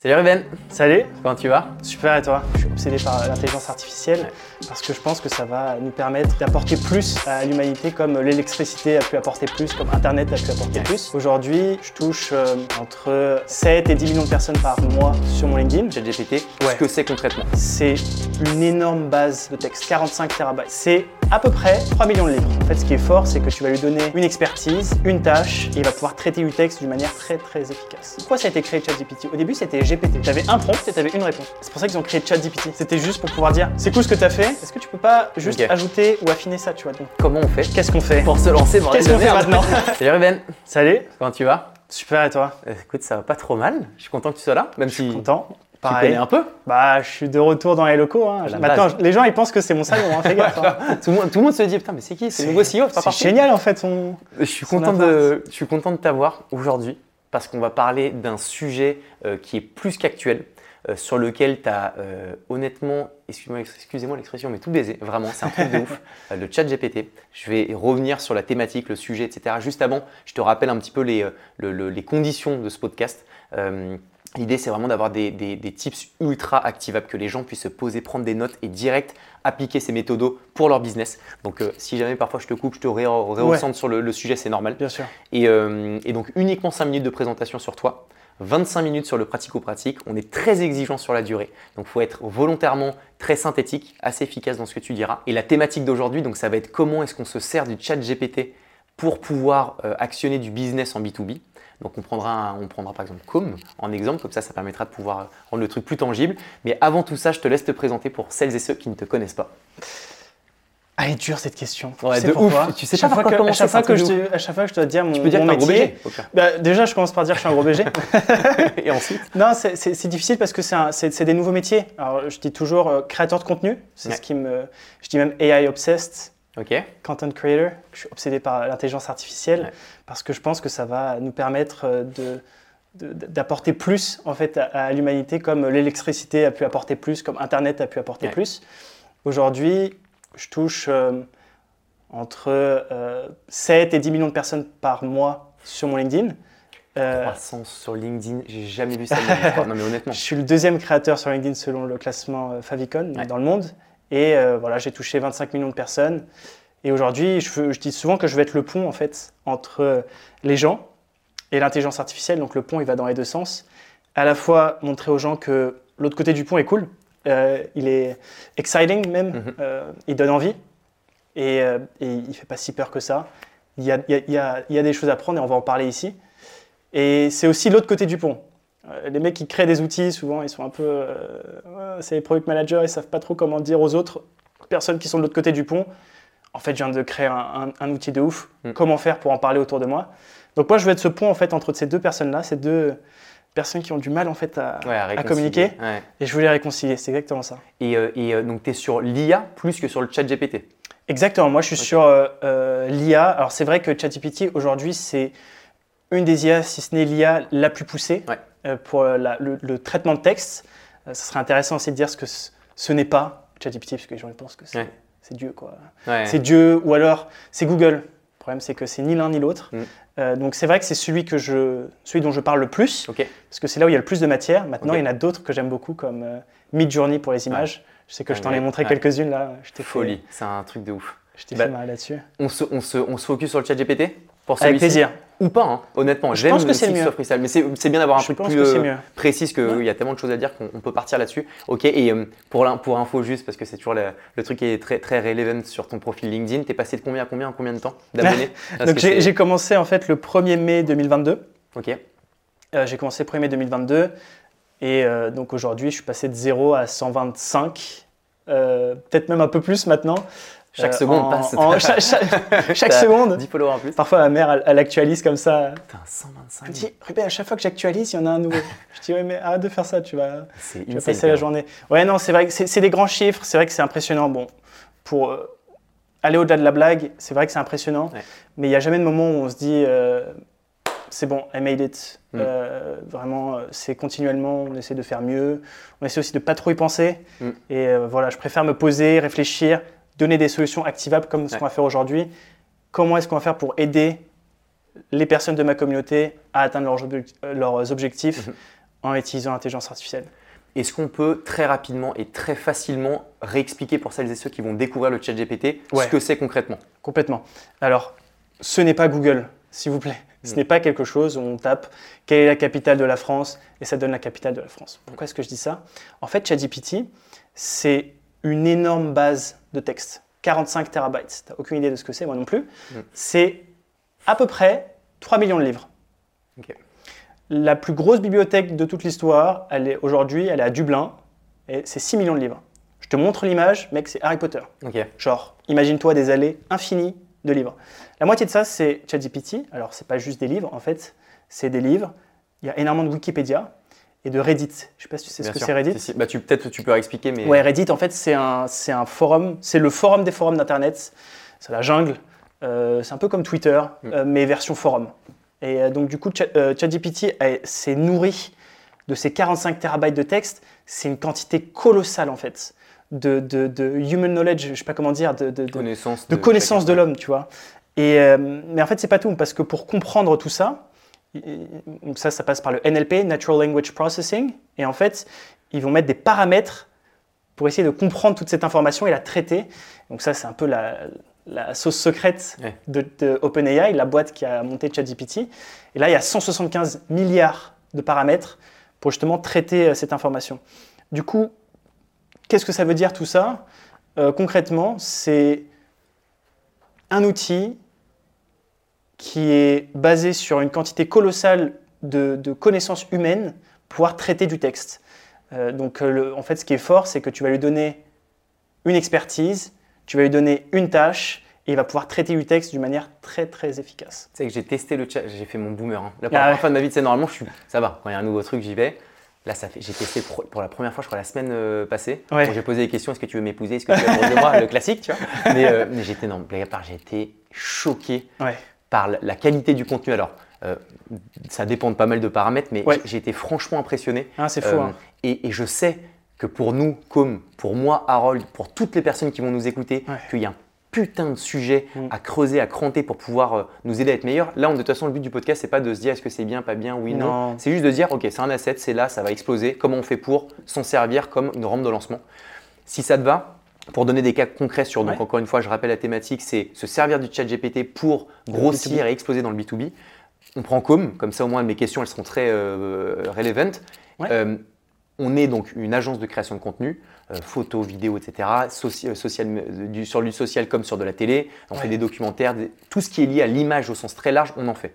Salut Ruben, Salut, comment tu vas? Super et toi? Je suis obsédé par l'intelligence artificielle parce que je pense que ça va nous permettre d'apporter plus à l'humanité comme l'électricité a pu apporter plus, comme Internet a pu apporter plus. Aujourd'hui, je touche euh, entre 7 et 10 millions de personnes par mois sur mon LinkedIn. ChatGPT, Ouais. ce que c'est concrètement? C'est une énorme base de texte, 45 terabytes. C'est à peu près 3 millions de livres. En fait, ce qui est fort, c'est que tu vas lui donner une expertise, une tâche, et il va pouvoir traiter du texte d'une manière très très efficace. Pourquoi ça a été créé ChatGPT? Au début, c'était GPT. Tu avais un prompt et tu avais une réponse. C'est pour ça qu'ils ont créé ChatGPT. C'était juste pour pouvoir dire c'est cool ce que tu as fait, est-ce que tu peux pas juste Ok. ajouter ou affiner ça, tu vois Donc, Comment on fait qu'est-ce qu'on fait pour se lancer bordel Qu'est-ce de qu'on fait merde maintenant Salut Ruben, Salut, comment tu vas super et toi Euh, Écoute, ça va pas trop mal, je suis content que tu sois là, même si Content Pareil. connais un peu. Bah, je suis de retour dans les locaux. hein. La Maintenant, base. les gens ils pensent que c'est mon salon, hein, fais gaffe. hein. tout, le monde, tout le monde se dit putain mais c'est qui? C'est le nouveau CEO, c'est pas C'est parti génial en fait. On... Je suis Son content appart. de, je suis content de t'avoir aujourd'hui parce qu'on va parler d'un sujet euh, qui est plus qu'actuel, euh, sur lequel tu as honnêtement, excusez-moi l'expression, mais tout baisé, vraiment, c'est un truc de ouf, euh, le chat GPT. Je vais revenir sur la thématique, le sujet, etc. Juste avant, je te rappelle un petit peu les, euh, le- le- les conditions de ce podcast. Euh, L'idée, c'est vraiment d'avoir des, des- des tips ultra activables, que les gens puissent se poser, prendre des notes et direct appliquer ces méthodos pour leur business. Donc, euh, si jamais parfois je te coupe, je te ré- réoriente sur le, le sujet, c'est normal. Bien sûr. Et, euh, et donc, uniquement 5 minutes de présentation sur toi, 25 minutes sur le pratico-pratique. On est très exigeant sur la durée. Donc, il faut être volontairement très synthétique, assez efficace dans ce que tu diras. Et la thématique d'aujourd'hui, donc, ça va être comment est-ce qu'on se sert du chat GPT pour pouvoir euh, actionner du business en B2B. Donc on prendra, on prendra par exemple Com en exemple, comme ça ça permettra de pouvoir rendre le truc plus tangible. Mais avant tout ça, je te laisse te présenter pour celles et ceux qui ne te connaissent pas. Ah, elle est dure cette question. Ouais, Tu sais de pourquoi ouf. Tu sais chaque fois que, à chaque fois que je te, à chaque fois que je dois dire mon, Tu peux dire que mon t'es un gros métier, BG. bah, déjà je commence par dire que je suis un gros BG. et ensuite? Non, c'est- difficile parce que c'est des nouveaux métiers. Alors je dis toujours euh, créateur de contenu, c'est Ouais. ce qui me, je dis même AI obsessed, Content creator. Je suis obsédé par l'intelligence artificielle Ouais. parce que je pense que ça va nous permettre euh, de d'apporter plus en fait à, à l'humanité comme l'électricité a pu apporter plus, comme Internet a pu apporter Ouais. plus. Aujourd'hui, je touche euh, entre euh, 7 et 10 millions de personnes par mois sur mon LinkedIn. Euh, sur LinkedIn, j'ai jamais vu ça. Non mais honnêtement. je suis le deuxième créateur sur LinkedIn selon le classement euh, Favicon Ouais. dans le monde. Et euh, voilà, j'ai touché 25 millions de personnes. Et aujourd'hui, je, dis souvent que je vais être le pont en fait entre euh, les gens et l'intelligence artificielle. Donc le pont, il va dans les deux sens. À la fois montrer aux gens que l'autre côté du pont est cool. Euh, il est exciting même. Mhm. Euh, il donne envie. Et, euh, et il fait pas si peur que ça. Y a- il y a- il y a des choses à prendre et on va en parler ici. Et c'est aussi l'autre côté du pont. Euh, Les mecs qui créent des outils, souvent, ils sont un peu. euh, c'est les product managers, ils savent pas trop comment dire aux autres personnes qui sont de l'autre côté du pont. En fait, je viens de créer un, un- un outil de ouf. Mm. Comment faire pour en parler autour de moi? Donc, moi, je vais être ce pont en fait entre ces deux personnes-là, ces deux personnes qui ont du mal en fait à, Ouais, à, à réconcilier. communiquer. Ouais. Et je les réconcilier. C'est exactement ça. Et, euh, et, donc tu es sur l'IA plus que sur le chat GPT. Exactement. Moi, je suis sur euh, l'IA. Alors, c'est vrai que ChatGPT aujourd'hui, c'est une des IA, si ce n'est l'IA la plus poussée Ouais. Euh, pour la- le, le traitement de texte. Euh, ça serait intéressant aussi de dire ce que ce, ce n'est pas ChatGPT, parce que les gens pensent que c'est Ouais. Dieu, quoi. Ouais. C'est Dieu, ou alors c'est Google. Le problème, c'est que c'est ni l'un ni l'autre. Mm. Euh, donc, c'est vrai que c'est celui, que je, celui dont je parle le plus, parce que c'est là où il y a le plus de matière. Maintenant, il y en a d'autres que j'aime beaucoup, comme euh, Midjourney pour les images. Je sais que je t'en ai montré quelques-unes là. Je fait- Folie, c'est un truc de ouf. Je t'ai Bah, fait mal là-dessus. On se, on, se, on se focus sur le chat GPT pour Avec plaisir. Ou pas, hein, honnêtement. Je J'aime pense que c'est aussi le soit mieux. freestyle, mais c'est bien d'avoir un Je truc plus que euh, précis, qu'il Ouais. y a tellement de choses à dire qu'on on peut partir là-dessus. Ok, et euh, pour, pour info juste, parce que c'est toujours le, le truc qui est très, très relevant sur ton profil LinkedIn, t'es passé de combien à combien en combien de temps d'abonnés Donc j'ai commencé en fait le 1er mai 2022. Ok, Euh, j'ai commencé le 1er mai 2022 et euh, donc aujourd'hui je suis passé de 0 à 125, euh, peut-être même un peu plus maintenant. Chaque Euh, seconde en- passe. en- chaque chaque- chaque T'as seconde. 10 followers en plus. Parfois ma mère elle, elle actualise comme ça. Putain, 125 Elle me 000. dit Ruben à chaque fois que j'actualise il y en a un nouveau. je dis ouais mais arrête de faire ça tu vas, tu vas passer la journée. Ouais non c'est vrai que c'est des grands chiffres, c'est vrai que c'est impressionnant. Bon pour euh, aller au-delà de la blague, c'est vrai que c'est impressionnant, Ouais. mais il n'y a jamais de moment où on se dit euh, c'est bon, I made it. Mm. Euh, vraiment, c'est continuellement, on essaie de faire mieux. On essaie aussi de pas trop y penser. Mm. Et voilà, je préfère me poser, réfléchir, donner des solutions activables comme ce Ouais. qu'on va faire aujourd'hui. Comment est-ce qu'on va faire pour aider les personnes de ma communauté à atteindre leurs, euh, leurs objectifs Mhm. en utilisant l'intelligence artificielle? Est-ce qu'on peut très rapidement et très facilement réexpliquer pour celles et ceux qui vont découvrir le chat GPT Ouais. ce que c'est concrètement? Complètement. Alors, ce n'est pas Google, s'il vous plaît. Ce Mm. n'est pas quelque chose où on tape quelle est la capitale de la France et ça donne la capitale de la France. Pourquoi est-ce que je dis ça? En fait, ChatGPT, c'est une énorme base de texte. 45 terabytes. Tu n'as aucune idée de ce que c'est, moi non plus. Mm. C'est à peu près 3 millions de livres. La plus grosse bibliothèque de toute l'histoire, elle est aujourd'hui, elle est à Dublin et c'est 6 millions de livres. Je te montre l'image, mec, c'est Harry Potter. Genre, imagine-toi des allées infinies de livres. La moitié de ça, c'est ChatGPT. Alors, c'est pas juste des livres, en fait, c'est des livres. Il y a énormément de Wikipédia et de Reddit. Je sais pas si tu sais ce que c'est Reddit. Si. Bah, tu, Peut-être tu peux expliquer, mais Ouais, Reddit, en fait, c'est un, c'est un forum, c'est le forum des forums d'Internet. C'est la jungle. Euh, c'est un peu comme Twitter, Mm. euh, mais version forum. Et euh, donc, du coup, Chat- ChatGPT s'est nourri de ces 45 terabytes de texte. C'est une quantité colossale, en fait, de, de, de human knowledge, je sais pas comment dire, de, de, de- connaissance de l'homme, tu vois. Et, mais en fait, c'est pas tout, parce que pour comprendre tout ça, donc ça, ça passe par le NLP, Natural Language Processing, et en fait, ils vont mettre des paramètres pour essayer de comprendre toute cette information et la traiter. Donc ça, c'est un peu la, la sauce secrète Ouais. de, de OpenAI, la boîte qui a monté ChatGPT. Et là, il y a 175 milliards de paramètres pour justement traiter euh, cette information. Du coup, qu'est-ce que ça veut dire tout ça? Euh, Concrètement, c'est un outil qui est basé sur une quantité colossale de, de connaissances humaines pour pouvoir traiter du texte. Euh, donc, euh, le- en fait, ce qui est fort, c'est que tu vas lui donner une expertise, tu vas lui donner une tâche, et il va pouvoir traiter du texte d'une manière très très efficace. Tu sais que j'ai testé le chat, j'ai fait mon boomer. hein. La Ah première ouais. fois de ma vie, tu sais, normalement, je suis, ça va. Quand il y a un nouveau truc, j'y vais. Là, ça fait, j'ai testé pour, pour la première fois, je crois, la semaine euh, passée. Ouais. Quand j'ai posé des questions, est-ce que tu veux m'épouser, est-ce que tu veux de moi, le classique, tu vois. Mais, euh, mais j'étais, non, blague à part, été choqué Ouais. Par la- qualité du contenu. Alors, euh, ça dépend de pas mal de paramètres, mais Ouais. j'ai- été franchement impressionné. Hein, c'est fou. Euh, hein. et, et je sais que pour nous, comme pour moi, Harold, pour toutes les personnes qui vont nous écouter, Ouais. qu'il y a un putain de sujet Mm. à creuser, à cranter pour pouvoir euh, nous aider à être meilleurs. Là, on, de toute façon, le but du podcast, c'est pas de se dire est-ce que c'est bien, pas bien, oui, non. Non. C'est juste de dire ok, c'est un asset, c'est là, ça va exploser. Comment on fait pour s'en servir comme une rampe de lancement? Si ça te va, pour donner des cas concrets sur, donc Ouais. encore une fois, je rappelle la thématique, c'est se servir du chat GPT pour grossir et exploser dans le B2B. On prend Com, comme ça au moins mes questions elles seront très euh, relevant. Ouais. Euh, on est donc une agence de création de contenu, euh, photos, vidéos, etc. soci- euh, social, euh, du- sur du social comme sur de la télé. On Ouais. fait des documentaires, des- tout ce qui est lié à l'image au sens très large, on en fait.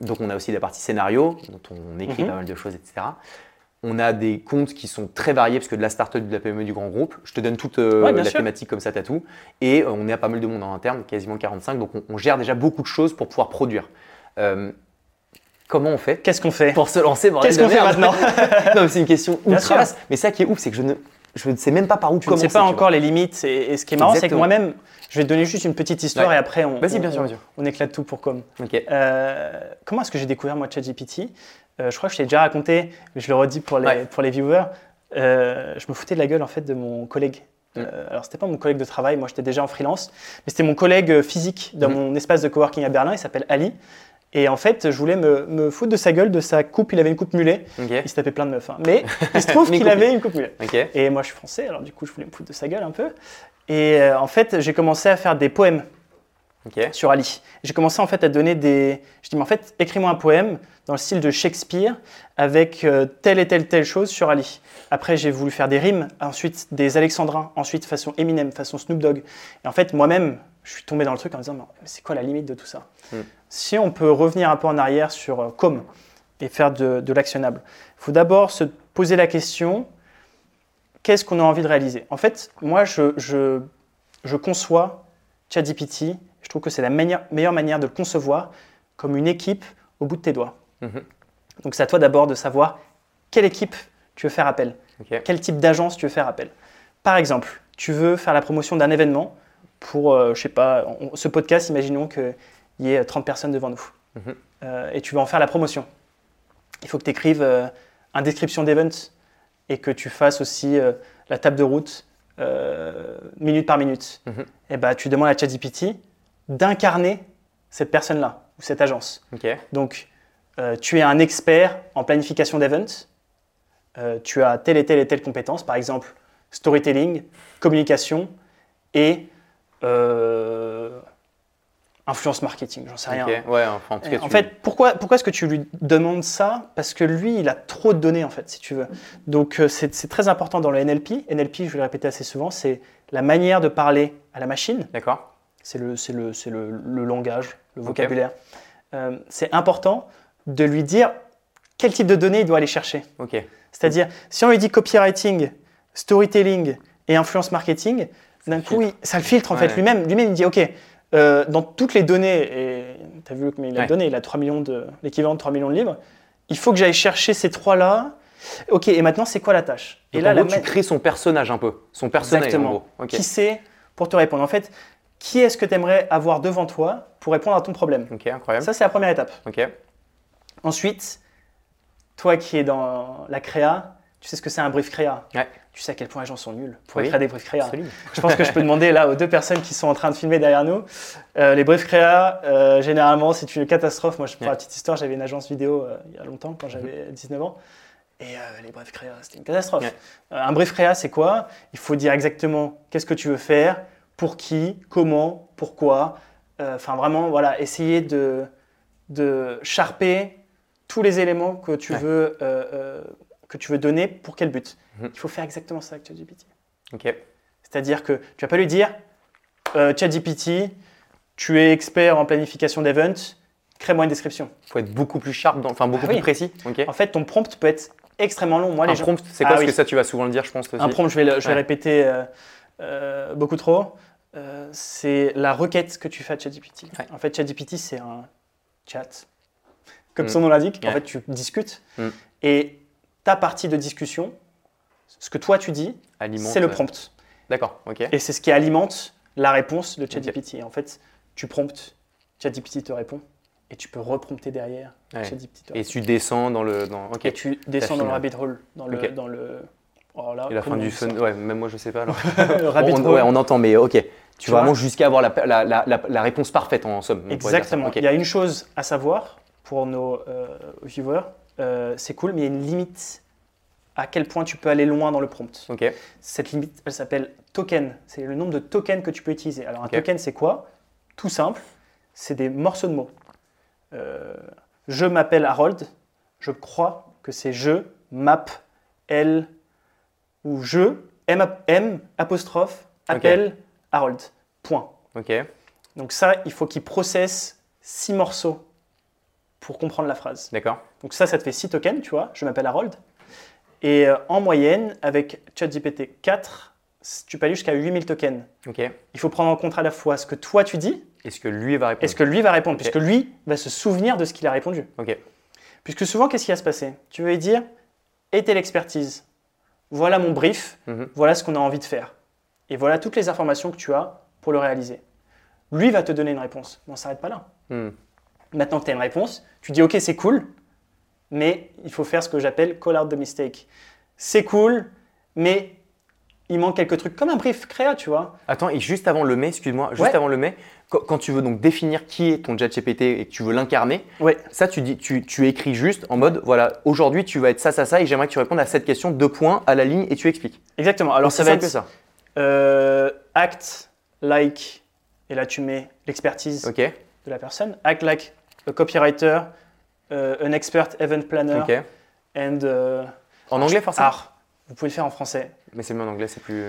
Donc on a aussi la partie scénario, dont on écrit Mhm. pas mal de choses, etc. On a des comptes qui sont très variés, parce que de la start-up, de la PME, du grand groupe, je te donne toute euh, Ouais, la sûr. thématique comme ça, t'as tout. Et euh, on est à pas mal de monde en interne, quasiment 45, donc on, on gère déjà beaucoup de choses pour pouvoir produire. Euh, comment on fait Qu'est-ce qu'on fait pour se lancer Qu'est-ce qu'on fait maintenant Non, mais c'est une question ultra vaste. Mais ça qui est ouf, c'est que je ne, je ne sais même pas par où Je ne commencer. sais pas tu encore les limites. Et, et ce qui est marrant, c'est que moi-même, je vais te donner juste une petite histoire Ouais. et après, on, on- bien sûr, bien sûr. on éclate tout pour com. Ok. Comment est-ce que j'ai découvert moi ChatGPT? Je crois que je t'ai déjà raconté, mais je le redis pour les, Ouais. pour les viewers. Euh, je me foutais de la gueule en fait de mon collègue. Mm. Euh, alors c'était pas mon collègue de travail, moi j'étais déjà en freelance, mais c'était mon collègue euh, physique dans Mhm. mon espace de coworking à Berlin. Il s'appelle Ali. Et en fait, je voulais me, me foutre de sa gueule, de sa coupe. Il avait une coupe mulet. Il se tapait plein de meufs. hein. Mais il se trouve qu'il avait une coupe mulet. Et moi, je suis français, alors du coup, je voulais me foutre de sa gueule un peu. Et euh, en fait, j'ai commencé à faire des poèmes Sur Ali. J'ai commencé en fait à donner des. Je dis, mais en fait, écris-moi un poème dans le style de Shakespeare avec euh, telle et telle telle chose sur Ali. Après, j'ai voulu faire des rimes, ensuite des alexandrins, ensuite façon Eminem, façon Snoop Dogg. Et en fait, moi-même, je suis tombé dans le truc en me disant, mais c'est quoi la limite de tout ça? Mm. Si on peut revenir un peu en arrière sur euh, et faire de, de l'actionnable, il faut d'abord se poser la question qu'est-ce qu'on a envie de réaliser? En fait, moi, je, je, je conçois ChatGPT, je trouve que c'est la manière- meilleure manière de le concevoir comme une équipe au bout de tes doigts. Mhm. Donc c'est à toi d'abord de savoir quelle équipe tu veux faire appel, quel type d'agence tu veux faire appel. Par exemple, tu veux faire la promotion d'un événement pour, euh, je sais pas, on- ce podcast, imaginons qu'il y ait 30 personnes devant nous. Mhm. Euh, et tu veux en faire la promotion. Il faut que tu écrives euh, un description d'event et que tu fasses aussi euh, la table de route euh, minute par minute. Mhm. Et bah, tu demandes à ChatGPT d'incarner cette personne-là ou cette agence. Donc, euh, tu es un expert en planification d'events, euh, tu as telle et telle et telle compétence, par exemple storytelling, communication et euh, influence marketing, j'en sais rien. Ouais, enfin, en tout cas, En tu- fait, pourquoi, pourquoi est-ce que tu lui demandes ça? Parce que lui, il a trop de données, en fait, si tu veux. Donc, c'est c'est très important dans le NLP. NLP, je vais le répéter assez souvent, c'est la manière de parler à la machine. D'accord. C'est le, c'est le, c'est le, le langage, le vocabulaire. Euh, c'est important de lui dire quel type de données il doit aller chercher. C'est-à-dire, si on lui dit copywriting, storytelling et influence marketing, d'un coup, il- ça le filtre en Ouais. fait. Lui-même, lui-même, il dit, OK, euh, dans toutes les données, et tu as vu combien il a Ouais. donné, il a 3 millions de, l'équivalent de 3 millions de livres, il faut que j'aille chercher ces trois-là. OK, et maintenant, c'est quoi la tâche? Et Et là, la tu crées son personnage un peu. Son personnage, Exactement. en gros. Ok. qui c'est? Pour te répondre En fait, qui est-ce que tu aimerais avoir devant toi pour répondre à ton problème? Ok, incroyable. Ça, c'est la première étape. Ok. Ensuite, toi qui es dans la créa, tu sais ce que c'est un brief créa? Ouais. Tu sais à quel point les gens sont nuls pour Oui. écrire des briefs créa. Absolument. Je pense que je peux demander là aux deux personnes qui sont en train de filmer derrière nous. Euh, les briefs créa, euh, généralement, c'est une catastrophe. Moi, je, pour Ouais. la petite histoire, j'avais une agence vidéo euh, il y a longtemps, quand j'avais 19 ans. Et les briefs créa, c'était une catastrophe. Un brief créa, c'est quoi? Il faut dire exactement qu'est-ce que tu veux faire, pour qui, comment, pourquoi. Euh, Enfin, vraiment, voilà, essayer de, de charper tous les éléments que tu, Ouais. veux, euh, euh, que tu veux donner pour quel but. Mhm. Il faut faire exactement ça avec ChatGPT. Ok. C'est-à-dire que tu vas pas lui dire ChatGPT, tu es expert en planification d'events, crée-moi une description. Faut être beaucoup plus sharp, dans- enfin beaucoup Ah oui. plus précis. Ok. En fait, ton prompt peut être extrêmement long. Moi, Un les gens- prompt, c'est Ah quoi Parce oui. que ça, tu vas souvent le dire, je pense aussi. un prompt, je vais le, je vais Ouais. répéter euh, euh, beaucoup trop. Euh, c'est la requête que tu fais à ChatGPT. Ouais. En fait, ChatGPT, c'est un chat. Comme Mm. son nom l'indique, en fait, tu discutes. Mm. Et ta partie de discussion, ce que toi tu dis, c'est le prompt. D'accord. Ok. Et c'est ce qui alimente la réponse de ChatGPT. Et En fait, tu promptes, ChatGPT te répond, et tu peux reprompter derrière. Ouais. ChatGPT Et tu descends dans le. Dans... Et tu descends dans le rabbit hole, dans le, Ok. dans le. Oh là, Et la fin du fun. Ouais, même moi, je sais pas. Alors. On, ouais, on entend, mais ok. Tu, Tu vas vraiment jusqu'à avoir la, la, la, la, la réponse parfaite en somme. Exactement. Il y a une chose à savoir pour nos euh, viewers, euh, c'est cool, mais il y a une limite à quel point tu peux aller loin dans le prompt. Ok. Cette limite, elle s'appelle token. C'est le nombre de tokens que tu peux utiliser. Alors un Ok. token, c'est quoi? Tout simple, c'est des morceaux de mots. Euh, je m'appelle Harold. Je crois que c'est je, map, L, ou je, M, M apostrophe, appelle Harold. Point. Ok. Donc ça, il faut qu'il processe six morceaux pour comprendre la phrase. D'accord. Donc ça, ça te fait 6 tokens, tu vois. Je m'appelle Harold. Et euh, en moyenne, avec ChatGPT 4, tu peux aller jusqu'à 8000 tokens. Ok. Il faut prendre en compte à la fois ce que toi tu dis Est-ce que lui va répondre et ce que lui va répondre, puisque lui va se souvenir de ce qu'il a répondu. Ok. Puisque souvent, qu'est-ce qui va se passer? Tu vas lui dire, et telle expertise Voilà mon brief, Mhm. voilà ce qu'on a envie de faire. Et voilà toutes les informations que tu as pour le réaliser. Lui va te donner une réponse, mais on ne s'arrête pas là. Hmm. Maintenant que tu as une réponse, tu dis ok c'est cool, mais il faut faire ce que j'appelle call out the mistake. C'est cool, mais il manque quelques trucs, comme un brief créa, tu vois. Attends, et juste avant le mais, excuse-moi, juste Ouais. avant le mais, quand, tu veux donc définir qui est ton ChatGPT et que tu veux l'incarner, Ouais. ça tu dis, tu, tu écris juste en mode voilà, aujourd'hui tu vas être ça, ça, ça, et j'aimerais que tu répondes à cette question deux points à la ligne et tu expliques. Exactement. Alors ça va être que ça. euh, act like, et là tu mets l'expertise de la personne. Act like a copywriter, euh, an expert event planner, Ok. and euh, En anglais forcément. art. Vous pouvez le faire en français. Mais c'est mieux en anglais, c'est plus.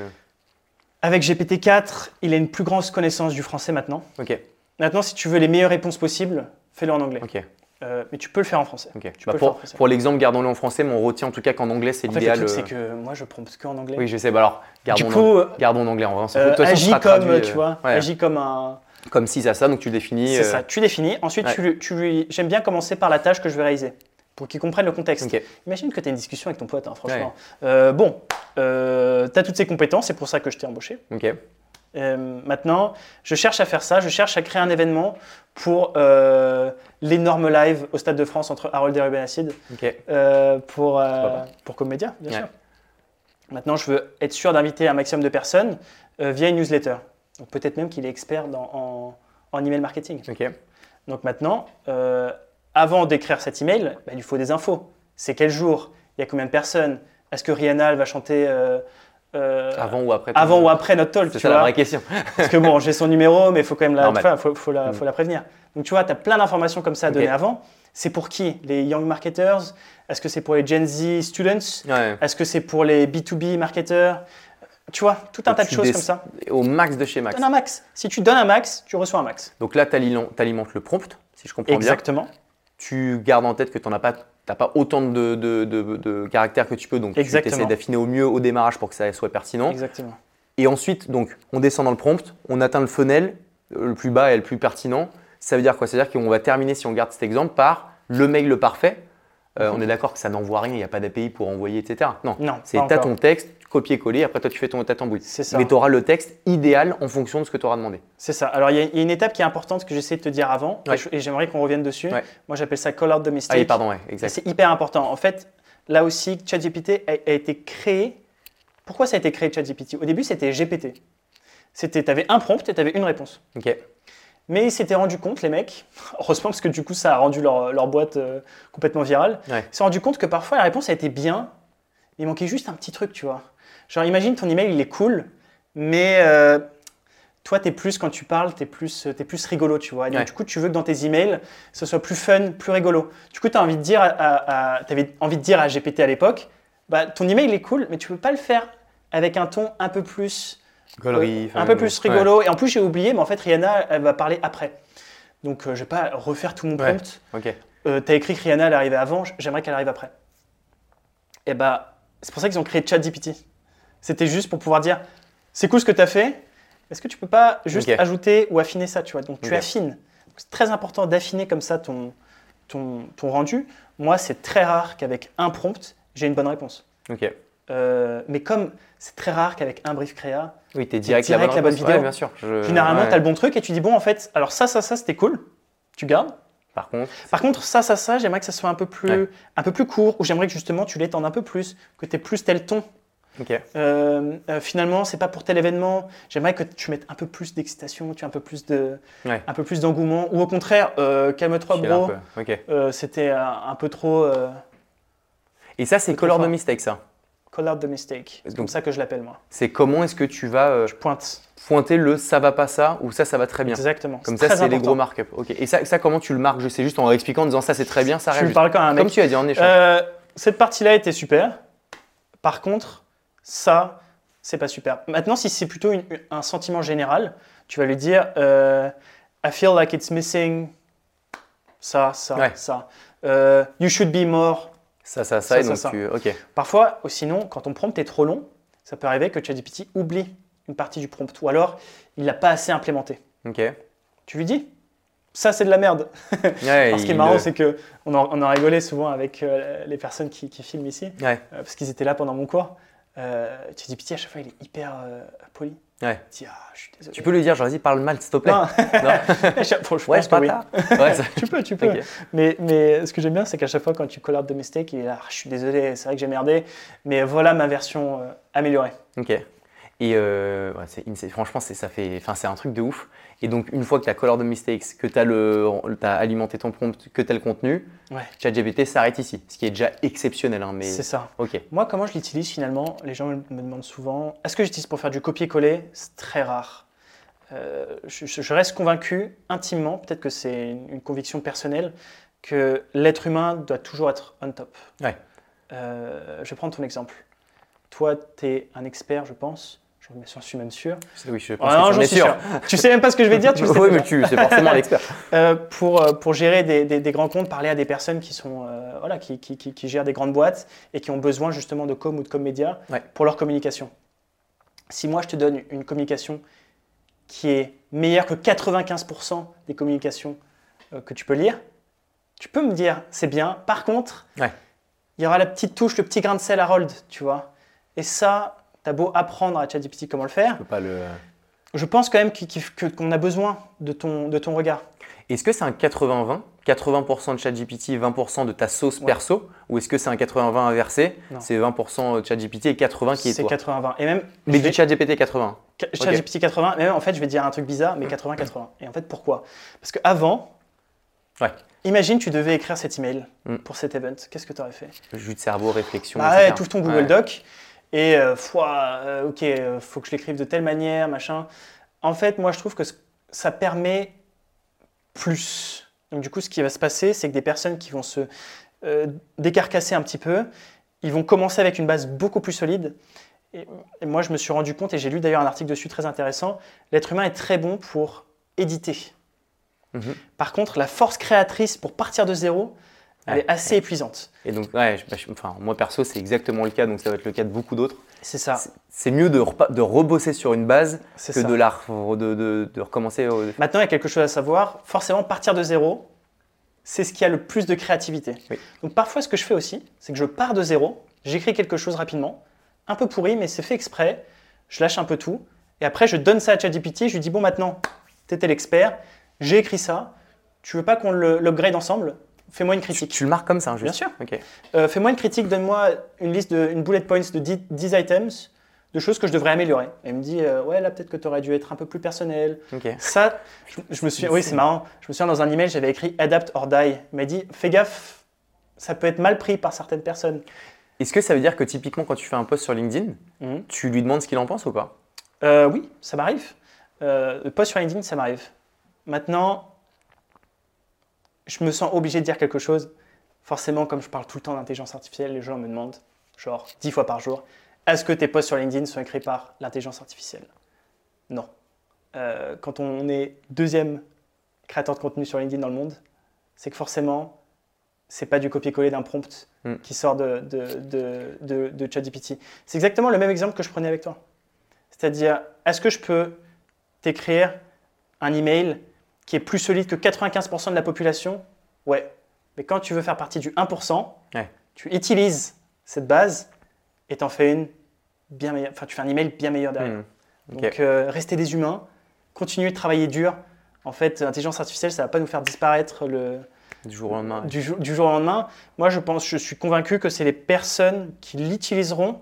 Avec GPT-4, il a une plus grande connaissance du français maintenant. Ok. Maintenant, si tu veux les meilleures réponses possibles, fais-le en anglais. Ok. Euh, mais tu peux le faire en français. Ok. Tu Bah, peux le faire en pour français. pour l'exemple, gardons-le en français, mais on retient en tout cas qu'en anglais c'est En fait, le l'idéal. truc, euh, c'est que moi, je prompte que en anglais. Oui, je sais. Bah alors, du gardons, coup, en... gardons en anglais. Va s'en euh, agis comme, traduit, tu euh, vois, ouais. agis comme un... Comme si ça, ça, donc tu le définis. C'est euh, ça, tu définis. Ensuite, ouais. tu tu lui... j'aime bien commencer par la tâche que je vais réaliser, pour qu'il comprenne le contexte. Imagine que tu as une discussion avec ton pote, hein, franchement. Euh, bon, tu as toutes ces compétences, c'est pour ça que je t'ai embauché. Euh, maintenant, je cherche à faire ça, je cherche à créer un événement pour euh, l'énorme live au Stade de France entre Harold et Ruben Acid Ok. euh, pour, euh, pour Comédia, bien Ouais. sûr. Maintenant, je veux être sûr d'inviter un maximum de personnes euh, via une newsletter. Donc peut-être même qu'il est expert dans, en, en email marketing. Donc maintenant, euh, avant d'écrire cet email, bah, il lui faut des infos. C'est quel jour? Il y a combien de personnes? Est-ce que Rihanna elle va chanter euh, euh, Avant ou après avant ou après notre talk C'est la vraie question. Parce que bon, j'ai son numéro, mais il faut quand même la, Normal. enfin, faut, faut la, Mm. faut la prévenir. Donc tu vois, tu as plein d'informations comme ça à donner avant. C'est pour qui? Les young marketers? Est-ce que c'est pour les Gen Z students? Ouais. Est-ce que c'est pour les B2B marketeurs Tu vois, tout un Donc, tas de choses comme ça. Au max de chez max. Donne un max. Si tu donnes un max, tu reçois un max. Donc là, tu alimentes le prompt, si je comprends bien. Exactement. Tu gardes en tête que tu n'as pas, t'as pas autant de, de- de- de caractères que tu peux, donc Exactement. tu essaies d'affiner au mieux au démarrage pour que ça soit pertinent. Exactement. Et ensuite, donc, on descend dans le prompt, on atteint le funnel, euh, le plus bas et le plus pertinent. Ça veut dire quoi? Ça veut dire qu'on va terminer, si on garde cet exemple, par le mail le parfait. Euh, Mhm. On est d'accord que ça n'envoie rien, il n'y a pas d'API pour envoyer, etc. Non, Non, c'est encore. ton texte, copier-coller, après toi tu fais ton t'as bruit. C'est ça. Mais tu auras le texte idéal en fonction de ce que tu auras demandé. C'est ça. Alors, il y, a- il y a une étape qui est importante que j'essaie de te dire avant, et Ouais. je- et j'aimerais qu'on revienne dessus. Ouais. Moi, j'appelle ça call out the Ah mistake. oui, pardon, ouais, exact. C'est hyper important. En fait, là aussi, ChatGPT a, a été créé. Pourquoi ça a été créé ChatGPT? Au début, c'était GPT. C'était, tu avais un prompt et tu avais une réponse. Ok. Mais ils s'étaient rendu compte, les mecs, heureusement parce que du coup, ça a rendu leur, leur boîte euh, complètement virale. Ouais. Ils se sont rendu compte que parfois la réponse a été bien, mais il manquait juste un petit truc, tu vois. Genre, imagine ton email, il est cool, mais euh, toi, tu es plus, quand tu parles, tu es plus, t'es plus rigolo, tu vois. Donc, Ouais. du coup, tu veux que dans tes emails, ce soit plus fun, plus rigolo. Du coup, tu as envie de dire à, à- à- t'avais envie de dire à GPT à l'époque, bah, ton email, il est cool, mais tu peux pas le faire avec un ton un peu plus Gaulerie, un enfin, peu plus ouais. rigolo. Et en plus, j'ai oublié, mais en fait, Rihanna, elle va parler après. Donc, euh, je vais pas refaire tout mon Ouais. prompt. Ok. Euh, T'as écrit que Rihanna, elle arrivait avant, j'aimerais qu'elle arrive après. Et bah, c'est pour ça qu'ils ont créé ChatGPT. C'était juste pour pouvoir dire, c'est cool ce que tu as fait, est-ce que tu peux pas juste ajouter ou affiner ça, tu vois? Donc, tu affines. C'est très important d'affiner comme ça ton, ton, ton rendu. Moi, c'est très rare qu'avec un prompt, j'ai une bonne réponse. Ok. Euh, mais comme c'est très rare qu'avec un brief créa, Oui, t'es direct, direct la bonne, la bonne réponse. vidéo. Ouais, bien sûr. Je- Généralement, ouais. tu as le bon truc et tu dis, bon, en fait, alors ça, ça, ça, c'était cool. Tu gardes. Par contre, Par contre, ça, ça, ça, j'aimerais que ça soit un peu plus, Ouais. un peu plus court, ou j'aimerais que justement tu l'étendes un peu plus, que tu aies plus tel ton. Ok. Euh, euh, finalement, c'est pas pour tel événement. J'aimerais que tu mettes un peu plus d'excitation, tu aies un peu plus de, Ouais. un peu plus d'engouement, ou au contraire, euh, calme-toi, bro. Euh, c'était un, un peu trop euh, Et ça, c'est color de mistake, ça. out the mistake. C'est comme ça que je l'appelle moi. C'est comment est-ce que tu vas euh, Pointe. pointer le ça va pas ça ou ça, ça va très bien? Exactement. Comme ça, c'est les gros markups. Ok. Et ça, ça, comment tu le marques? Je sais juste en expliquant, en disant ça, c'est très bien, ça Tu reste. lui parles quand même. Comme tu as dit en échange. Euh, cette partie-là était super. Par contre, ça, c'est pas super. Maintenant, si c'est plutôt une- un sentiment général, tu vas lui dire euh, I feel like it's missing ça, ça, Ouais. ça. Euh, you should be more. Ça, ça, ça, ça, et ça, donc ça. tu. Ok. Parfois, sinon, quand ton prompt est trop long, ça peut arriver que ChatGPT oublie une partie du prompt ou alors il l'a pas assez implémenté. Ok. Tu lui dis ça c'est de la merde. Ouais, Alors, ce qui est marrant, c'est que on en, on en rigolait souvent avec euh, les personnes qui, qui filment ici. Ouais. Euh, parce qu'ils étaient là pendant mon cours. Euh, ChatGPT, à chaque fois, il est hyper euh, poli. Ouais. Il dit Ah, je suis désolé. Tu peux lui dire, genre, vas-y, parle mal, s'il te plaît. Non. Non. Je Ouais, oui. bâtard. Ouais, ça- Tu peux, tu peux. Mais, mais ce que j'aime bien, c'est qu'à chaque fois, quand tu collardes de mistake, il est là Ah, Je suis désolé, c'est vrai que j'ai merdé, mais voilà ma version euh, améliorée. Ok. Et euh, ouais, c'est insane. franchement, c'est, ça fait, c'est un truc de ouf. Et donc, une fois que tu as color the mistakes, que tu as, alimenté ton prompt, que tu as le contenu, Ouais. ChatGPT s'arrête ici. Ce qui est déjà exceptionnel. hein, mais... C'est ça. Ok. Moi, comment je l'utilise finalement? Les gens me demandent souvent est-ce que j'utilise pour faire du copier-coller? C'est très rare. Euh, je, je- je reste convaincu intimement, peut-être que c'est une, une conviction personnelle, que l'être humain doit toujours être on top. Ouais. Euh, je vais prendre ton exemple. Toi, tu es un expert, je pense. Je suis même sûr. Oui, je pense Ah non, que suis sûr. sûr. tu sais même pas ce que je vais dire, tu sais. oui, mais tu, c'est forcément l'expert. Euh, pour, euh, pour gérer des, des- des grands comptes, parler à des personnes qui, sont, euh, voilà, qui, qui- qui- qui gèrent des grandes boîtes et qui ont besoin justement de com ou de com média Ouais. pour leur communication. Si moi je te donne une communication qui est meilleure que 95% des communications euh, que tu peux lire, tu peux me dire c'est bien. Par contre, Ouais. il y aura la petite touche, le petit grain de sel à Harold, tu vois. Et ça, beau apprendre à ChatGPT comment le faire, Je peux pas le... je pense quand même qu'on a besoin de ton, de ton regard. Est-ce que c'est un 80-20 80% de ChatGPT, 20% de ta sauce Ouais. perso? Ou est-ce que c'est un 80-20 inversé? C'est 20% de ChatGPT et 80 qui est, C'est toi 80-20. Et même, Mais vais- du ChatGPT 80. Ca- ChatGPT 80, mais même en fait, je vais dire un truc bizarre, mais 80-80. Et en fait, pourquoi? Parce qu'avant, Ouais. Imagine, tu devais écrire cet email Mm. pour cet event. Qu'est-ce que tu aurais fait? Jus de cerveau, réflexion. Bah ouais, tout ton Google Ouais. Doc et euh, foi, euh, ok, euh, faut que je l'écrive de telle manière, machin. En fait, moi, je trouve que ça permet plus. Donc, du coup, ce qui va se passer, c'est que des personnes qui vont se euh, décarcasser un petit peu, ils vont commencer avec une base beaucoup plus solide. Et, et moi, je me suis rendu compte, et j'ai lu d'ailleurs un article dessus très intéressant, l'être humain est très bon pour éditer. Mhm. Par contre, la force créatrice pour partir de zéro, elle Ouais. est assez épuisante. Et donc, ouais, je- bah, je- enfin, moi perso, c'est exactement le cas, donc ça va être le cas de beaucoup d'autres. C'est ça. C'est- mieux de, rebosser sur une base que ça. de, la, re- de, de, de recommencer. au- Maintenant, il y a quelque chose à savoir. Forcément, partir de zéro, c'est ce qui a le plus de créativité. Oui. Donc parfois, ce que je fais aussi, c'est que je pars de zéro, j'écris quelque chose rapidement, un peu pourri, mais c'est fait exprès, je lâche un peu tout, et après, je donne ça à ChatGPT, je lui dis, bon, maintenant, t'étais l'expert, j'ai écrit ça, tu veux pas qu'on l'upgrade ensemble? Fais-moi une critique. tu le marques comme ça, juste Bien sûr. Euh, Fais-moi une critique, donne-moi une liste, de, une bullet points de 10, 10 items de choses que je devrais améliorer. Il me dit, euh, ouais, là, peut-être que tu aurais dû être un peu plus personnel, ça, je, je me suis, oui, c'est marrant. Je me souviens dans un email, j'avais écrit adapt or die. Il m'a dit, fais gaffe, ça peut être mal pris par certaines personnes. Est-ce que ça veut dire que typiquement, quand tu fais un post sur LinkedIn, Mhm. tu lui demandes ce qu'il en pense ou pas? Euh, oui, ça m'arrive. Le post sur LinkedIn, ça m'arrive. Maintenant, je me sens obligé de dire quelque chose. Forcément, comme je parle tout le temps d'intelligence artificielle, les gens me demandent, genre dix fois par jour, est-ce que tes posts sur LinkedIn sont écrits par l'intelligence artificielle? Non. Euh, quand on est deuxième créateur de contenu sur LinkedIn dans le monde, c'est que forcément, c'est pas du copier-coller d'un prompt Mm. qui sort de, de, de, de, de ChatGPT. C'est exactement le même exemple que je prenais avec toi. C'est-à-dire, est-ce que je peux t'écrire un email qui est plus solide que 95% de la population Ouais. Mais quand tu veux faire partie du 1%, Ouais. tu utilises cette base et t'en fais une bien meilleure. Enfin, tu fais un email bien meilleur derrière. Ok. Donc, euh, restez des humains, continuez de travailler dur. En fait, l'intelligence artificielle, ça va pas nous faire disparaître le, Du jour au lendemain. du, jour, du jour au lendemain. Moi, je pense, je suis convaincu que c'est les personnes qui l'utiliseront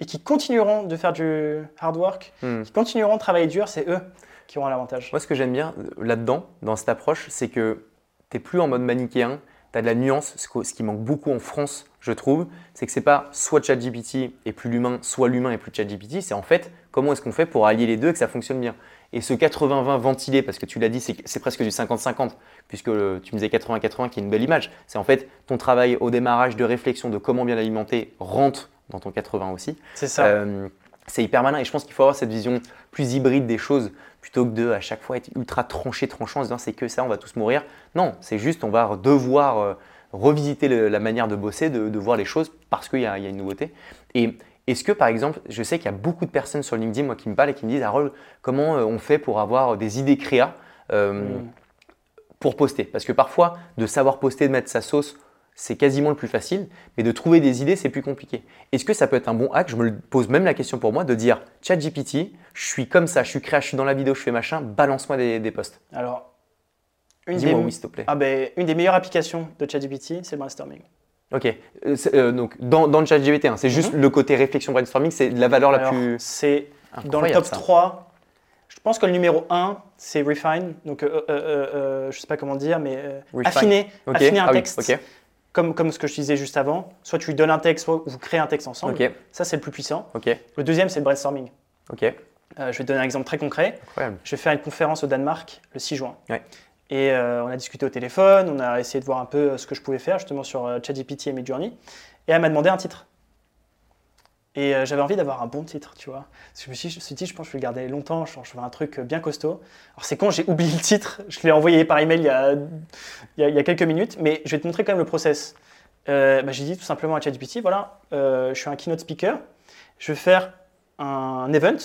et qui continueront de faire du hard work, Mhm. qui continueront de travailler dur, c'est eux qui auront l'avantage. Moi, ce que j'aime bien euh, là-dedans, dans cette approche, c'est que tu n'es plus en mode manichéen, tu as de la nuance. Ce, qui manque beaucoup en France, je trouve, c'est que c'est pas soit ChatGPT et plus l'humain, soit l'humain et plus ChatGPT. C'est en fait comment est-ce qu'on fait pour allier les deux et que ça fonctionne bien. Et ce 80-20 ventilé, parce que tu l'as dit, c'est c'est presque du 50-50, puisque euh, tu me disais 80-80 qui est une belle image. C'est en fait ton travail au démarrage de réflexion de comment bien l'alimenter rentre dans ton 80 aussi. C'est ça. Euh, c'est hyper malin et je pense qu'il faut avoir cette vision plus hybride des choses plutôt que de à chaque fois être ultra tranché, tranchant en se disant c'est que ça, on va tous mourir. Non, c'est juste on va devoir euh, revisiter le- la manière de bosser, de, de voir les choses parce qu'il y, y a une nouveauté. Et est-ce que par exemple, je sais qu'il y a beaucoup de personnes sur LinkedIn moi, qui me parlent et qui me disent Harold, comment euh, on fait pour avoir des idées créa euh, Mm. pour poster? Parce que parfois, de savoir poster, de mettre sa sauce, c'est quasiment le plus facile, mais de trouver des idées, c'est plus compliqué. Est-ce que ça peut être un bon hack? Je me pose même la question pour moi de dire ChatGPT, je suis comme ça, je suis créa, je suis dans la vidéo, je fais machin, balance-moi des, des posts. Alors, une des, Dis-moi oui, s'il te plaît. ah ben, une des meilleures applications de ChatGPT, c'est le brainstorming. Ok. Euh, euh, donc, dans, dans le ChatGPT, hein, c'est juste le côté réflexion brainstorming, c'est la valeur la Mhm. Plus. c'est dans le top ça. 3. Je pense que le numéro 1, c'est refine. Donc, euh, euh, je sais pas comment dire, mais affiner, affiner un Ah oui, texte. ok. Comme, comme ce que je disais juste avant. Soit tu lui donnes un texte, soit vous créez un texte ensemble. Ok. Ça, c'est le plus puissant. Le deuxième, c'est le brainstorming. Ok. Euh, je vais te donner un exemple très concret. Incroyable. Je vais faire une conférence au Danemark le 6 juin. Ouais. Et euh, on a discuté au téléphone, on a essayé de voir un peu euh, ce que je pouvais faire justement sur ChatGPT et Midjourney. Et elle m'a demandé un titre. Et euh, j'avais envie d'avoir un bon titre, tu vois. Parce que Je me suis, je me suis dit, je pense que je vais le garder longtemps, je, je veux un truc bien costaud. Alors c'est con, j'ai oublié le titre, je l'ai envoyé par email il y, a, il, y a, il y a quelques minutes, mais je vais te montrer quand même le process. Euh, bah, j'ai dit tout simplement à ChatGPT, voilà, je suis un keynote speaker, je vais faire un event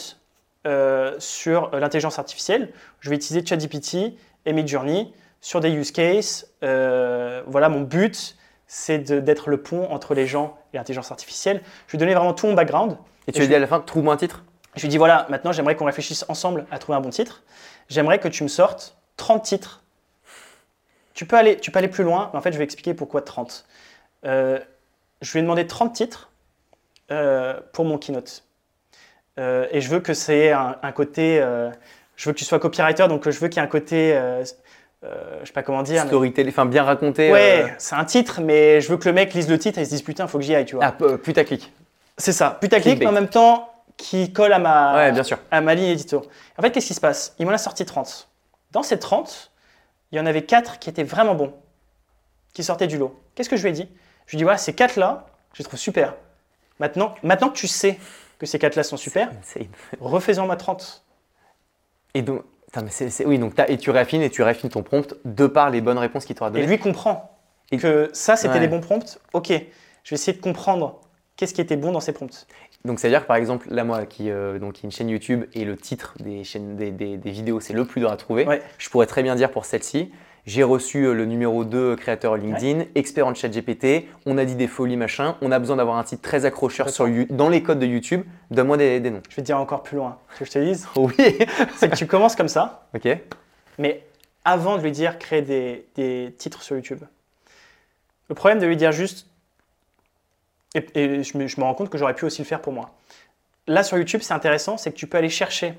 euh, sur euh, l'intelligence artificielle. Je vais utiliser ChatGPT et Midjourney sur des use cases. Euh, voilà, mon but, c'est d'être le pont entre les gens et l'intelligence artificielle. Je lui ai donné vraiment tout mon background. Et tu lui dis à la fin, trouve-moi un titre? Je lui dit voilà, maintenant j'aimerais qu'on réfléchisse ensemble à trouver un bon titre. J'aimerais que tu me sortes 30 titres. Tu peux aller, tu peux aller plus loin, mais en fait je vais expliquer pourquoi 30. Euh, je lui ai demandé 30 titres pour mon keynote. Euh, et je veux que c'est un, un côté, euh, je veux que tu sois copywriter, donc je veux qu'il y ait un côté euh, euh, je sais pas comment dire. Storytelling, enfin bien raconté. Ouais, c'est un titre, mais je veux que le mec lise le titre et il se dise putain, faut que j'y aille, tu vois. Ah, putaclic. C'est ça, putaclic, mais en même temps qui colle à ma, Ouais, bien sûr. à ma ligne édito. En fait, qu'est-ce qui se passe? Il m'en a sorti 30. Dans ces 30, il y en avait 4 qui étaient vraiment bons, qui sortaient du lot. Qu'est-ce que je lui ai dit? Je lui ai dit voilà, ces 4-là, je les trouve super. Maintenant, maintenant que tu sais que ces 4-là sont super, refais-en ma 30. Et donc, mais oui, donc t'as- et tu raffines et tu raffines ton prompt de par les bonnes réponses qu'il t'aura Et données. lui comprend Et- que ça, c'était Ouais. les bons prompts. Ok, je vais essayer de comprendre qu'est-ce qui était bon dans ces prompts. Donc, c'est-à-dire que par exemple, là, moi, qui, euh, donc, qui est une chaîne YouTube et le titre des, chaînes, des, des- des vidéos, c'est le plus dur à trouver, Ouais. je pourrais très bien dire pour celle-ci, j'ai reçu euh, le numéro 2 créateur LinkedIn, expert en chat GPT, on a dit des folies, machin, on a besoin d'avoir un titre très accrocheur sur, dans les codes de YouTube, donne-moi des, des noms. Je vais te dire encore plus loin. Tu veux que je te dise? Oui C'est que tu commences comme ça, Ok. mais avant de lui dire créer des, des titres sur YouTube. Le problème de lui dire juste, et, et je, me, je me rends compte que j'aurais pu aussi le faire pour moi. Là sur YouTube, c'est intéressant, c'est que tu peux aller chercher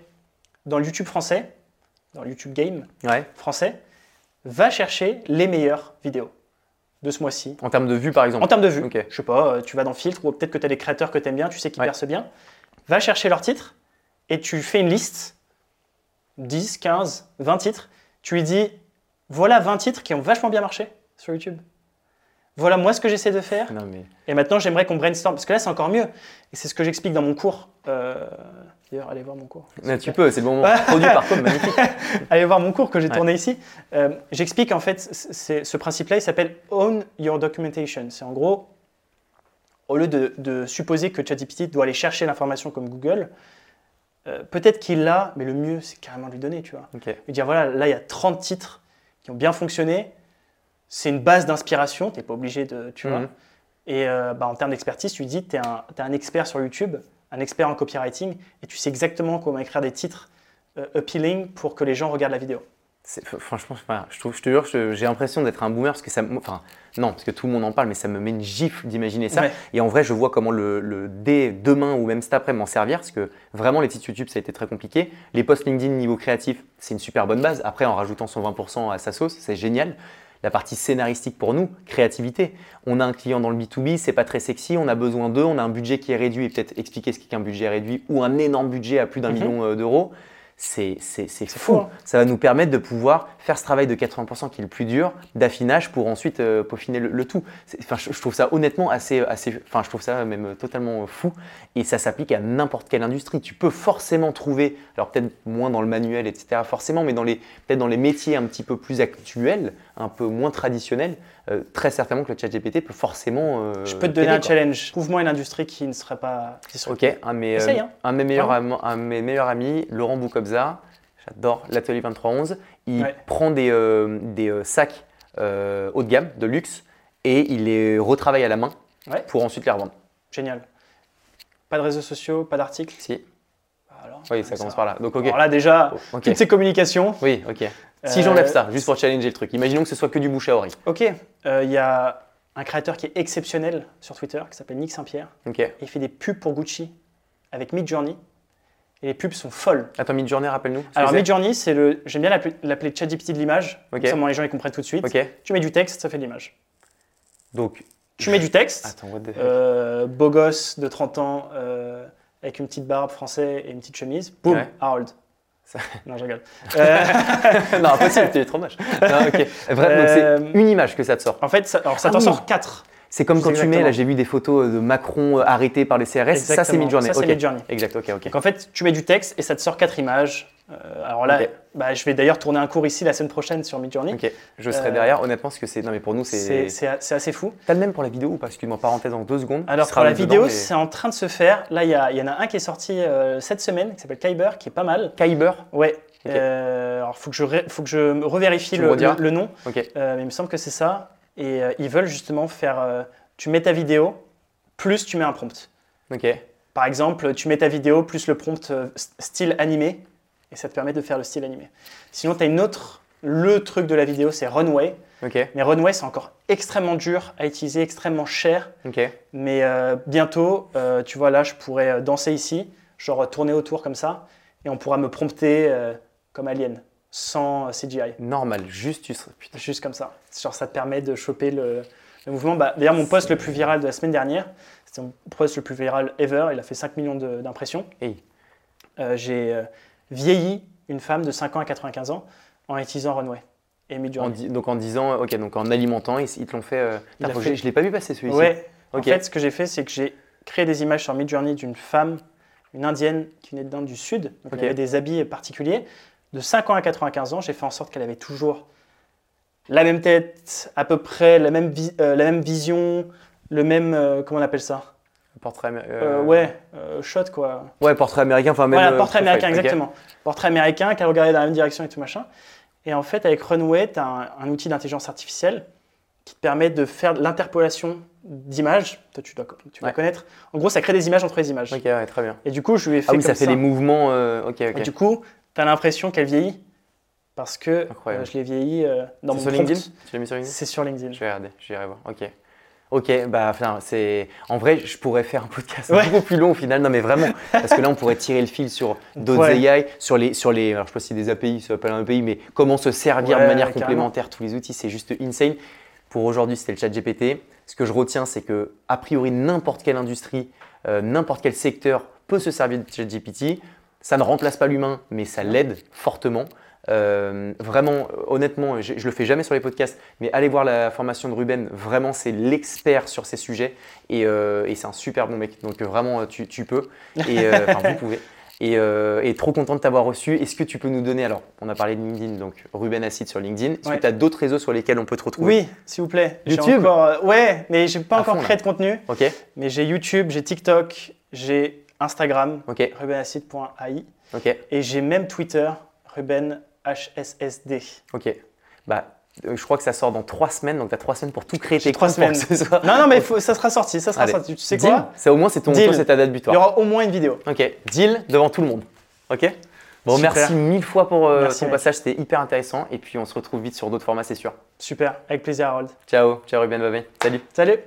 dans le YouTube français, dans le YouTube Game Ouais. français, va chercher les meilleures vidéos de ce mois-ci. En termes de vues, par exemple. En termes de vues, je sais pas, euh, tu vas dans Filtre ou peut-être que tu as des créateurs que tu aimes bien, tu sais qu'ils Ouais. percent bien. Va chercher leurs titres et tu fais une liste 10, 15, 20 titres. Tu lui dis voilà 20 titres qui ont vachement bien marché sur YouTube. Voilà moi ce que j'essaie de faire. Non, mais... Et maintenant j'aimerais qu'on brainstorm parce que là c'est encore mieux. Et c'est ce que j'explique dans mon cours. Euh, D'ailleurs, allez voir mon cours. Tu peux, c'est le moment. Produit par magnifique. Allez voir mon cours que j'ai Ouais. tourné ici. Euh, J'explique en fait, ce principe-là, il s'appelle Own Your Documentation. C'est en gros, au lieu de, de supposer que ChatGPT doit aller chercher l'information comme Google, euh, peut-être qu'il l'a, mais le mieux, c'est carrément de lui donner, tu vois. Ok. Lui dire, voilà, là, il y a 30 titres qui ont bien fonctionné. C'est une base d'inspiration, tu n'es pas obligé de, tu vois. Mhm. Et euh, bah, en termes d'expertise, tu dis, tu es, un expert sur YouTube, un expert en copywriting, et tu sais exactement comment écrire des titres euh, appealing pour que les gens regardent la vidéo. Franchement, je, trouve, je te jure, j'ai l'impression d'être un boomer parce que ça. Enfin, non, parce que tout le monde en parle, mais ça me met une gifle d'imaginer ça. Ouais. Et en vrai, je vois comment le, le dès demain ou même cet après m'en servir parce que vraiment, les titres YouTube, ça a été très compliqué. Les posts LinkedIn niveau créatif, c'est une super bonne base. Après, en rajoutant son 20% à sa sauce, c'est génial. La partie scénaristique pour nous, créativité. On a un client dans le B2B, c'est pas très sexy, on a besoin d'eux, on a un budget qui est réduit et peut-être expliquer ce qu'est un budget réduit ou un énorme budget à plus d'un Mhm. million euh, d'euros. C'est fou. hein. Ça va nous permettre de pouvoir faire ce travail de 80% qui est le plus dur, d'affinage pour ensuite euh, peaufiner le, le tout. Enfin, je, je trouve ça honnêtement assez, assez, enfin, je trouve ça même totalement fou. Et ça s'applique à n'importe quelle industrie. Tu peux forcément trouver, alors peut-être moins dans le manuel, etc. Forcément, mais dans les, peut-être dans les métiers un petit peu plus actuels, un peu moins traditionnels, euh, très certainement que le ChatGPT peut forcément. euh, Je peux te donner un quoi. challenge. Trouve-moi une industrie qui ne serait pas. Qui serait- Ok, un de mes, Essaye, hein. un de mes meilleurs, Vraiment. am- un de mes meilleurs amis, Laurent Boukobza, j'adore l'atelier 2311, il Ouais. prend des, euh, des sacs haut de gamme, de luxe, et il les retravaille à la main Ouais. pour ensuite les revendre. Génial. Pas de réseaux sociaux, pas d'articles. Si, alors, oui, ça commence par là. Donc, ok. Alors là, déjà, toutes ces communications. Oui, ok. Si Euh, j'enlève ça, juste pour challenger le truc, imaginons que ce soit que du bouche à oreille. Ok, euh, il y a un créateur qui est exceptionnel sur Twitter qui s'appelle Nick Saint-Pierre. Ok. Et il fait des pubs pour Gucci avec Midjourney. Et les pubs sont folles. Attends, Midjourney, rappelle-nous. Alors. Midjourney, c'est le, j'aime bien l'appeler ChatGPT de l'image. Ok. Comme ça, les gens ils comprennent tout de suite. Ok. Tu mets du texte, ça fait de l'image. Donc, Tu mets du texte. attends, what the Euh, beau gosse de 30 ans euh, avec une petite barbe français et une petite chemise. Boum, Ouais. Harold. Ça- Non, je rigole. Euh, non, impossible, tu es trop moche. Non, ok. Bref, donc Euh, c'est une image que ça te sort. en fait, ça, alors, ça Ah t'en oui. sort 4. C'est comme quand tu mets, là j'ai vu des photos de Macron euh, arrêté par les CRS, ça c'est Midjourney. Ça, c'est ok. Midjourney. Exact, ok, ok. Donc en fait, tu mets du texte et ça te sort 4 images. Euh, alors là, bah, je vais d'ailleurs tourner un cours ici la semaine prochaine sur Midjourney. Ok, je serai Euh, derrière, honnêtement, parce que c'est. Non, mais pour nous, C'est c'est. assez fou. T'as le même pour la vidéo ou pas? Excuse-moi, parenthèse en deux secondes. Alors pour la vidéo, c'est en train de se faire. Là, il y, y en a un qui est sorti euh, cette semaine, qui s'appelle Kyber, qui est pas mal. Kyber? Ouais. Ok. Euh, alors faut que je ré- faut que je revérifie le, le- le nom, Ok. Euh, mais il me semble que c'est ça. Et euh, ils veulent justement faire. euh, tu mets ta vidéo, plus tu mets un prompt. Ok. Par exemple, tu mets ta vidéo plus le prompt euh, st- style animé, et ça te permet de faire le style animé. Sinon, tu as une autre. Le truc de la vidéo, c'est Runway. Ok. Mais Runway, c'est encore extrêmement dur à utiliser, extrêmement cher. Ok. Mais euh, bientôt, euh, tu vois, là, je pourrais danser ici, genre tourner autour comme ça, et on pourra me prompter euh, comme Alien. Sans CGI. Normal, juste tu serais- putain. Juste comme ça. Genre, ça te permet de choper le, le mouvement. Bah, D'ailleurs, mon post le plus viral de la semaine dernière, c'était mon post le plus viral ever. Il a fait 5 millions d'impressions. Hey. Euh, J'ai euh, vieilli une femme de 5 ans à 95 ans en utilisant Runway et En donc en disant, ok, donc en alimentant, ils, ils te l'ont fait. euh, Il fait- Je, l'ai pas vu passer celui-ci. Ouais. En fait, ce que j'ai fait, c'est que j'ai créé des images sur Midjourney d'une femme, une indienne qui venait d'Inde du Sud. Donc, elle avait des habits particuliers. De 5 ans à 95 ans, j'ai fait en sorte qu'elle avait toujours la même tête, à peu près la même, vi- euh, la même vision, le même. euh, comment on appelle ça? Portrait. amé- Euh, Ouais, shot quoi. Ouais, portrait américain, enfin même. Voilà, portrait américain, exactement. Portrait américain, qu'elle regardait dans la même direction et tout machin. Et en fait, avec Runway, tu as un, un outil d'intelligence artificielle qui te permet de faire l'interpolation d'images. Toi, tu dois, tu dois Ouais. connaître. En gros, ça crée des images entre les images. Ok, ouais, très bien. Et du coup, je lui ai fait Ah oui, comme ça fait les mouvements. euh, ok, ok. Et du coup, tu as l'impression qu'elle vieillit parce que euh, je l'ai vieilli euh, dans mon sur prompt. LinkedIn Tu l'as mis sur LinkedIn C'est sur LinkedIn. Je vais regarder, j'irai voir. Ok. Ok, bah enfin, c'est. En vrai, je pourrais faire un podcast Ouais. beaucoup plus long au final. Non, mais vraiment, parce que là, on pourrait tirer le fil sur d'autres Ouais. AI, sur les, sur les. Alors, je sais pas si des API, ça s'appelle un API, mais comment se servir de manière carrément. complémentaire tous les outils, c'est juste insane. Pour aujourd'hui, c'était le chat GPT. Ce que je retiens, c'est que a priori, n'importe quelle industrie, euh, n'importe quel secteur peut se servir de chat GPT. Ça ne remplace pas l'humain, mais ça l'aide fortement. Euh, vraiment, honnêtement, je, je le fais jamais sur les podcasts, mais allez voir la formation de Ruben. Vraiment, c'est l'expert sur ces sujets et, euh, et c'est un super bon mec. Donc vraiment, tu, tu peux et euh, vous pouvez. Et, et trop content de t'avoir reçu. Est-ce que tu peux nous donner alors On a parlé de LinkedIn, donc Ruben Acid sur LinkedIn. Est-ce Ouais. que tu as d'autres réseaux sur lesquels on peut te retrouver? Oui, s'il vous plaît. YouTube? encore, Ouais, mais j'ai pas À encore fond, créé de contenu. Ok, Mais j'ai YouTube, j'ai TikTok, j'ai Instagram, rubenacid.ai. Et j'ai même Twitter, Ruben HSSD. ok. Bah, euh, je crois que ça sort dans trois semaines, donc tu as trois semaines pour tout créer tes trois comptes pour que semaines. ce soit- Non, non, mais faut- ça sera sorti, ça sera Allez. sorti. Tu sais Deal quoi Ça au moins c'est ton, Deal. c'est ta date Il y butoir. aura au moins une vidéo. Ok, deal devant tout le monde. Ok Bon, Super. merci mille fois pour euh, Merci, ton mec. passage, c'était hyper intéressant. Et puis on se retrouve vite sur d'autres formats, c'est sûr. Super, avec plaisir Harold. Ciao, ciao Ruben, bye bye. Salut. Salut